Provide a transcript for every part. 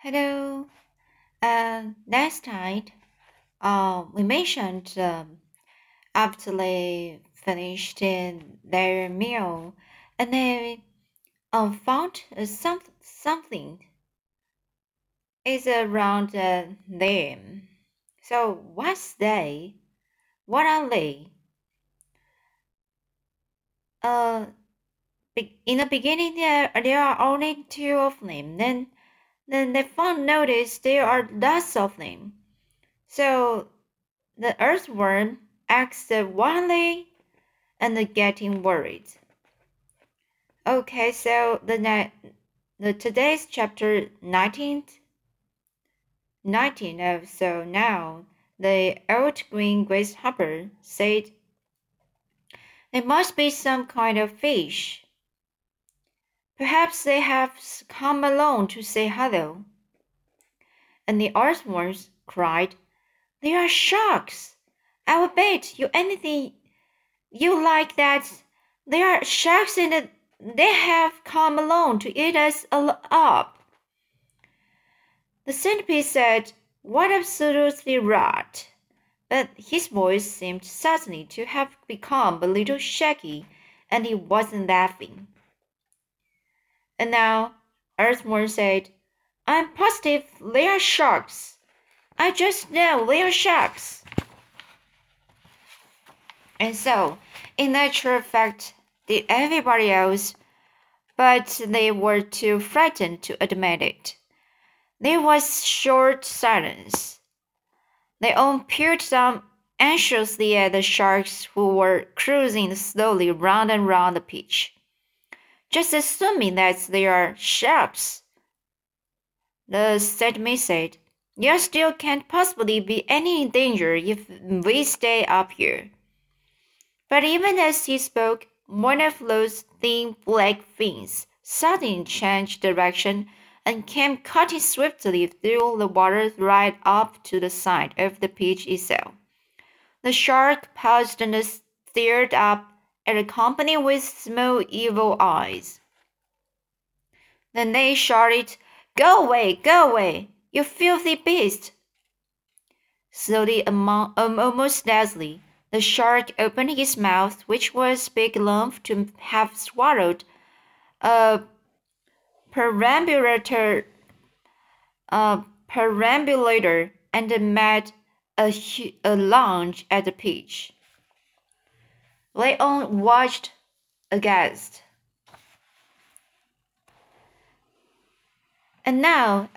Hello. Uh, last night, uh, we mentioned um, after they finished in their meal, and they uh, found uh, some something is around uh, them. So what's they? What are they? Uh, in the beginning, there there are only two of them. Then then they found notice there are lots of them. So the earthworm asked wildly and getting worried. Okay, so the the today's chapter 19 19 of so now the old green grasshopper said there must be some kind of fish. Perhaps they have come along to say hello. And the earthworms cried, They are sharks! I will bet you anything you like that they are sharks and they have come along to eat us up. The centipede said, What absolutely rot! But his voice seemed suddenly to have become a little shaky, and he wasn't laughing. And now, Earthworm said, I'm positive they are sharks. I just know they are sharks. And so, in actual fact, did everybody else, but they were too frightened to admit it. There was short silence. They all peered down anxiously at the sharks who were cruising slowly round and round the pitch. Just assuming that they are sharks. The centipede said, You still can't possibly be any danger if we stay up here. But even as he spoke, one of those thin black fins suddenly changed direction and came cutting swiftly through the water right up to the side of the pitch itself. The shark paused and stared up at the company with small evil eyes. Then they shouted, Go away, go away, you filthy beast! Slowly, among, um, almost deadly, the shark opened his mouth, which was big enough to have swallowed a perambulator, a perambulator and made a, a lunge at the pitch. Leon watched aghast. And now,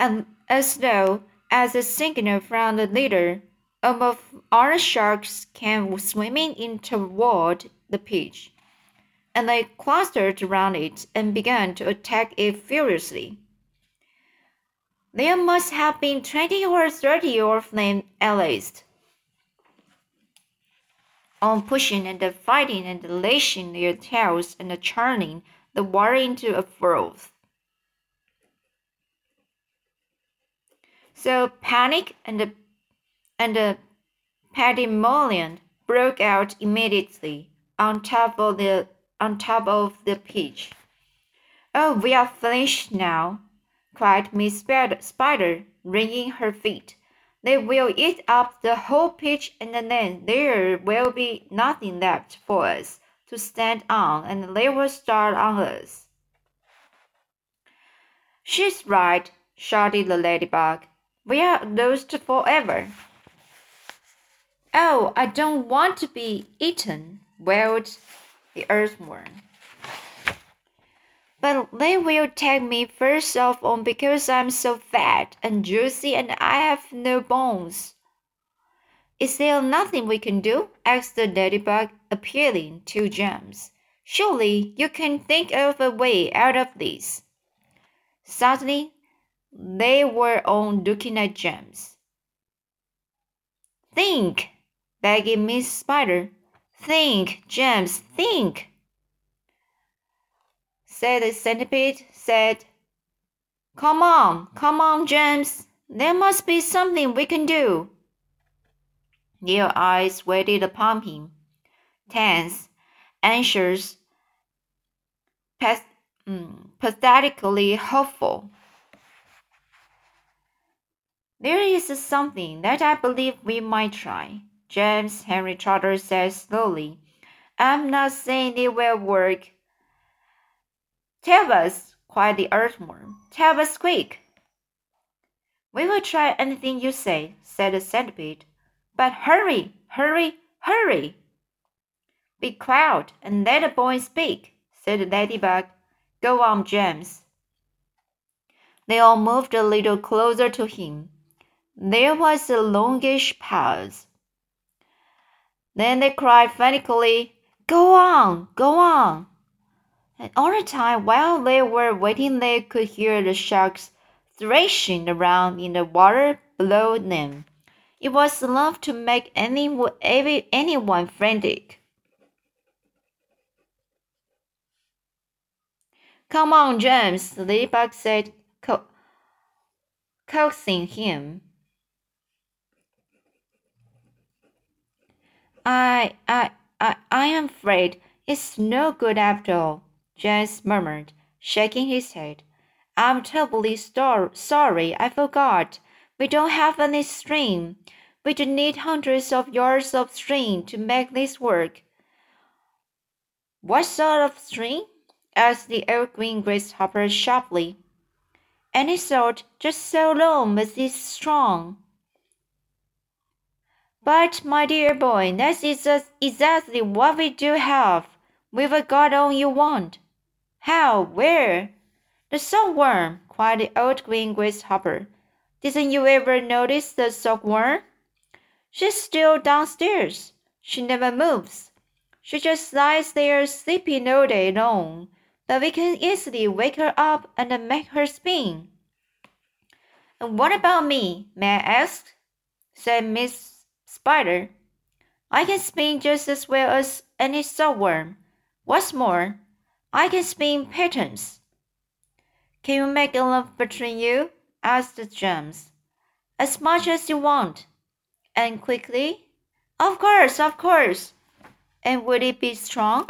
as though as a signal from the leader, a mob of our sharks came swimming in toward the pitch, and they clustered around it and began to attack it furiously. There must have been twenty or thirty of them at least. All pushing and fighting and lashing their tails and churning the water into a froth. So panic and and pandemonium broke out immediately on top of the on top of the pitch. Oh, we are finished now, cried Miss Spider, wringing her feet. They will eat up the whole pitch, and then there will be nothing left for us to stand on, and they will start on us. She's right, shouted the ladybug. We are lost forever. Oh, I don't want to be eaten, wailed the earthworm. But they will take me first of all because I'm so fat and juicy and I have no bones. Is there nothing we can do? asked the ladybug, appealing to James. Surely you can think of a way out of this. Suddenly, they were all looking at James. Think, begged Miss Spider. Think, James, think. Said the centipede, said, Come on, come on, James. There must be something we can do. Their eyes waited upon him, tense, anxious, mm, pathetically hopeful. There is something that I believe we might try, James Henry Trotter said slowly. I'm not saying it will work. Tell us, cried the earthworm. Tell us quick. We will try anything you say, said the centipede. But hurry, hurry, hurry. Be quiet and let the boy speak, said the ladybug. Go on, James. They all moved a little closer to him. There was a longish pause. Then they cried frantically, Go on, go on. And all the time while they were waiting, they could hear the sharks thrashing around in the water below them. It was enough to make any, anyone frantic. Come on, James, the ladybug said, co coaxing him. I, I, I, I am afraid it's no good after all, James murmured, shaking his head. I'm terribly sorry, I forgot. We don't have any string. We'd need hundreds of yards of string to make this work. What sort of string? asked the old green grasshopper sharply. Any sort, just so long as it's strong. But, my dear boy, that is exactly what we do have. We've got all you want. How? Where? The silkworm, cried the old green grasshopper. Didn't you ever notice the silkworm? She's still downstairs. She never moves. She just lies there sleeping all day long but we can easily wake her up and make her spin. And what about me, may I ask? said Miss Spider. I can spin just as well as any silkworm. What's more, I can spin patterns. Can you make a love between you? asked the James. As much as you want. And quickly? Of course, of course. And would it be strong?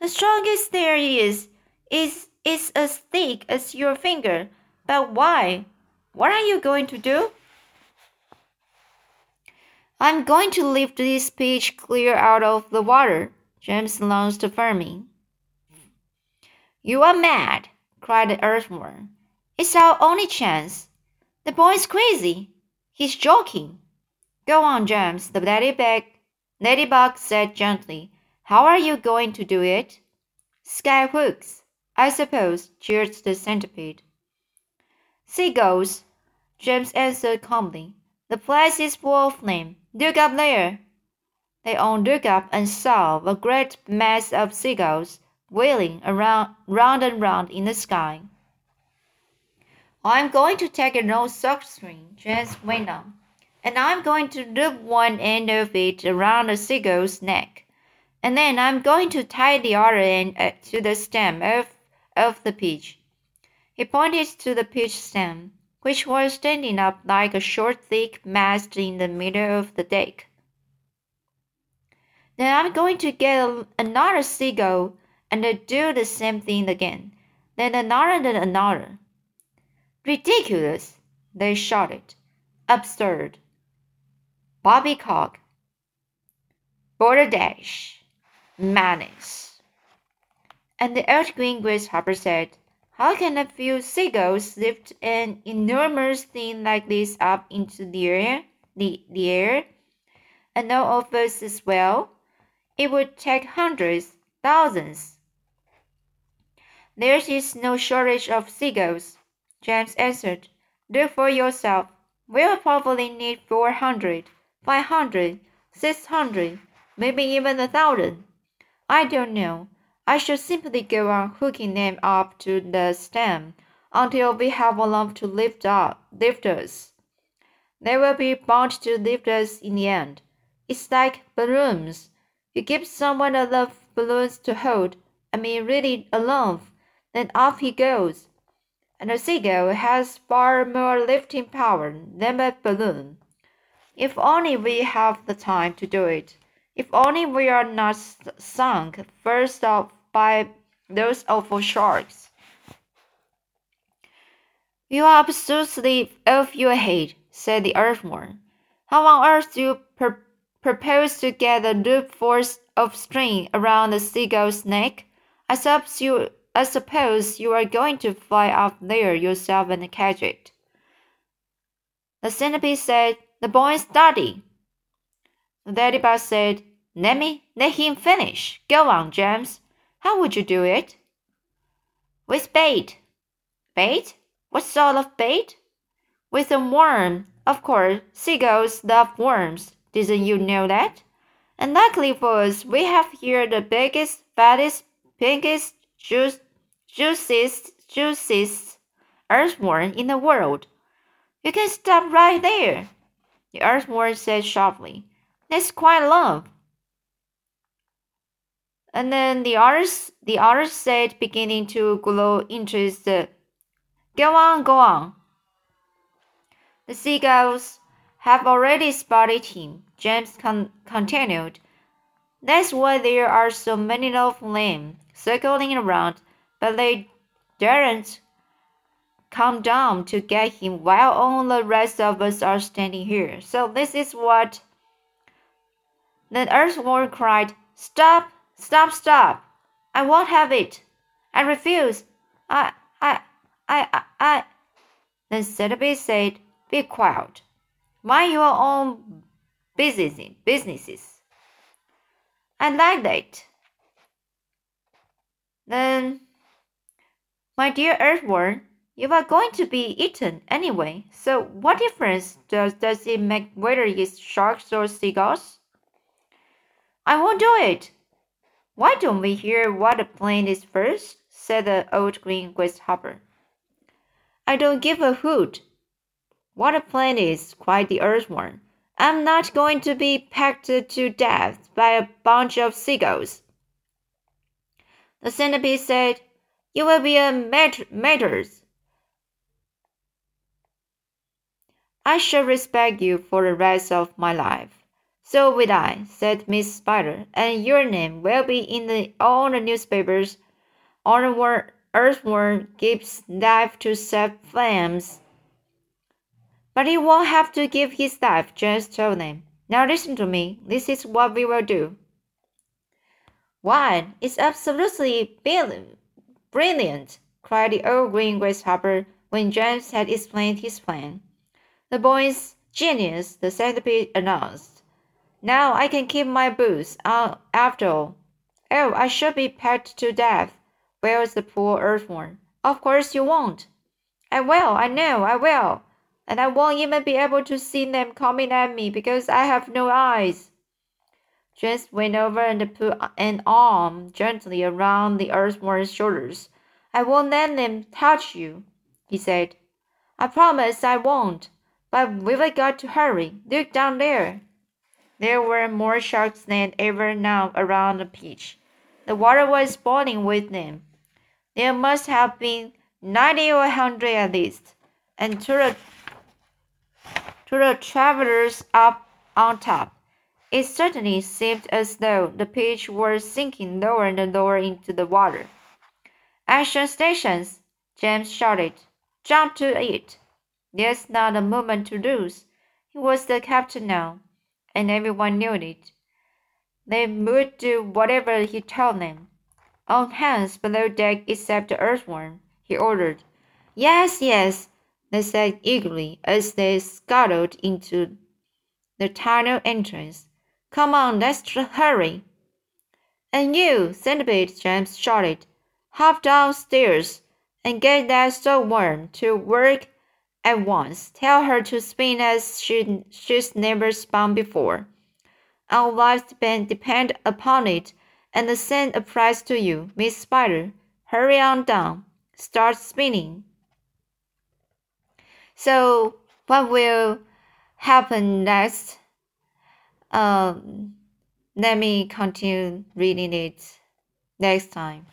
The strongest there is is is as thick as your finger. But why? What are you going to do? I'm going to lift this peach clear out of the water, James announced firmly. You are mad, cried the earthworm. It's our only chance. The boy's crazy. He's joking. Go on, James, the ladybug, ladybug said gently. How are you going to do it? Sky hooks, I suppose, jeered the centipede. Seagulls, James answered calmly. The place is full of them. Look up there. They all looked up and saw a great mass of seagulls wheeling around round and round in the sky. I'm going to take an old sock string, James went on, and I'm going to loop one end of it around a seagull's neck and then I'm going to tie the other end uh, to the stem of, of the peach. He pointed to the peach stem, which was standing up like a short, thick mast in the middle of the deck. Then I'm going to get another seagull and they do the same thing again. Then another and another. Ridiculous, they shouted. Absurd. Poppycock. Balderdash madness. And the old green grasshopper said, How can a few seagulls lift an enormous thing like this up into the air? The, the air? And no of us as well? It would take hundreds, thousands. There is no shortage of seagulls, James answered. Look for yourself. We'll probably need four hundred, five hundred, six hundred, maybe even a thousand. I don't know. I should simply go on hooking them up to the stem until we have enough to lift up lift us. They will be bound to lift us in the end. It's like balloons. You give someone enough balloons to hold, I mean really enough, then off he goes. And a seagull has far more lifting power than a balloon. If only we have the time to do it. If only we are not sunk first off by those awful sharks. You are absolutely off your head, said the earthworm. How on earth do you pur propose to get a loop force of string around the seagull's neck? I suppose you I suppose you are going to fly up there yourself and catch it. The centipede said, The boy is study. The ladybug said, Let me let him finish. Go on, James. How would you do it? With bait. Bait? What sort of bait? With a worm. Of course, seagulls love worms. Didn't you know that? And luckily for us, we have here the biggest, fattest, pinkest, juice, juiciest, juiciest earthworm in the world. You can stop right there, the earthworm said sharply. That's quite long. And then the others, the others said, beginning to glow interested. Go on, go on. The seagulls have already spotted him, James con continued. That's why there are so many of them circling around, but they daren't come down to get him while all the rest of us are standing here. So this is what. the Earthworm cried, Stop, stop, stop. I won't have it. I refuse. I, I, I, I, I. Then Centipede said, Be quiet. Mind your own business, businesses. I like that. Then, my dear Earthworm, you are going to be eaten anyway, so what difference does, does it make whether it's sharks or seagulls? I won't do it. Why don't we hear what the plan is first? said the old green grasshopper. I don't give a hoot. What a plan is, cried the earthworm. I'm not going to be pecked to death by a bunch of seagulls. The centipede said, You will be a martyrs. I shall respect you for the rest of my life. So will I, said Miss Spider, and your name will be in the, all the newspapers. Earthworm, earthworm gives life to set flames. But he won't have to give his life, just told them. Now listen to me. This is what we will do. Why, it's absolutely brilliant, cried the old green grasshopper when James had explained his plan. The boy's genius, the centipede announced. Now I can keep my boots on after all. Oh, I shall be pecked to death, wails the poor earthworm. Of course you won't. I will, I know, I will. And I won't even be able to see them coming at me because I have no eyes. James went over and put an arm gently around the earthworm's shoulders. I won't let them touch you, he said. I promise I won't. But we've got to hurry. Look down there. There were more sharks than ever now around the beach. The water was boiling with them. There must have been ninety or a hundred at least. And to the, to the travelers up on top, it certainly seemed as though the pitch were sinking lower and lower into the water. Action stations! James shouted. Jump to it! There's not a moment to lose. He was the captain now, and everyone knew it. They would do whatever he told them. All hands below deck except the earthworm, he ordered. Yes, yes, they said eagerly as they scuttled into the tunnel entrance. Come on, let's hurry. And you, Centipede, James shouted, hop downstairs and get that silkworm to work at once. Tell her to spin as she, she's never spun before. Our lives depend, depend upon it, and send a applies to you, Miss Spider. Hurry on down. Start spinning. So, what will happen next? Um, let me continue reading it next time.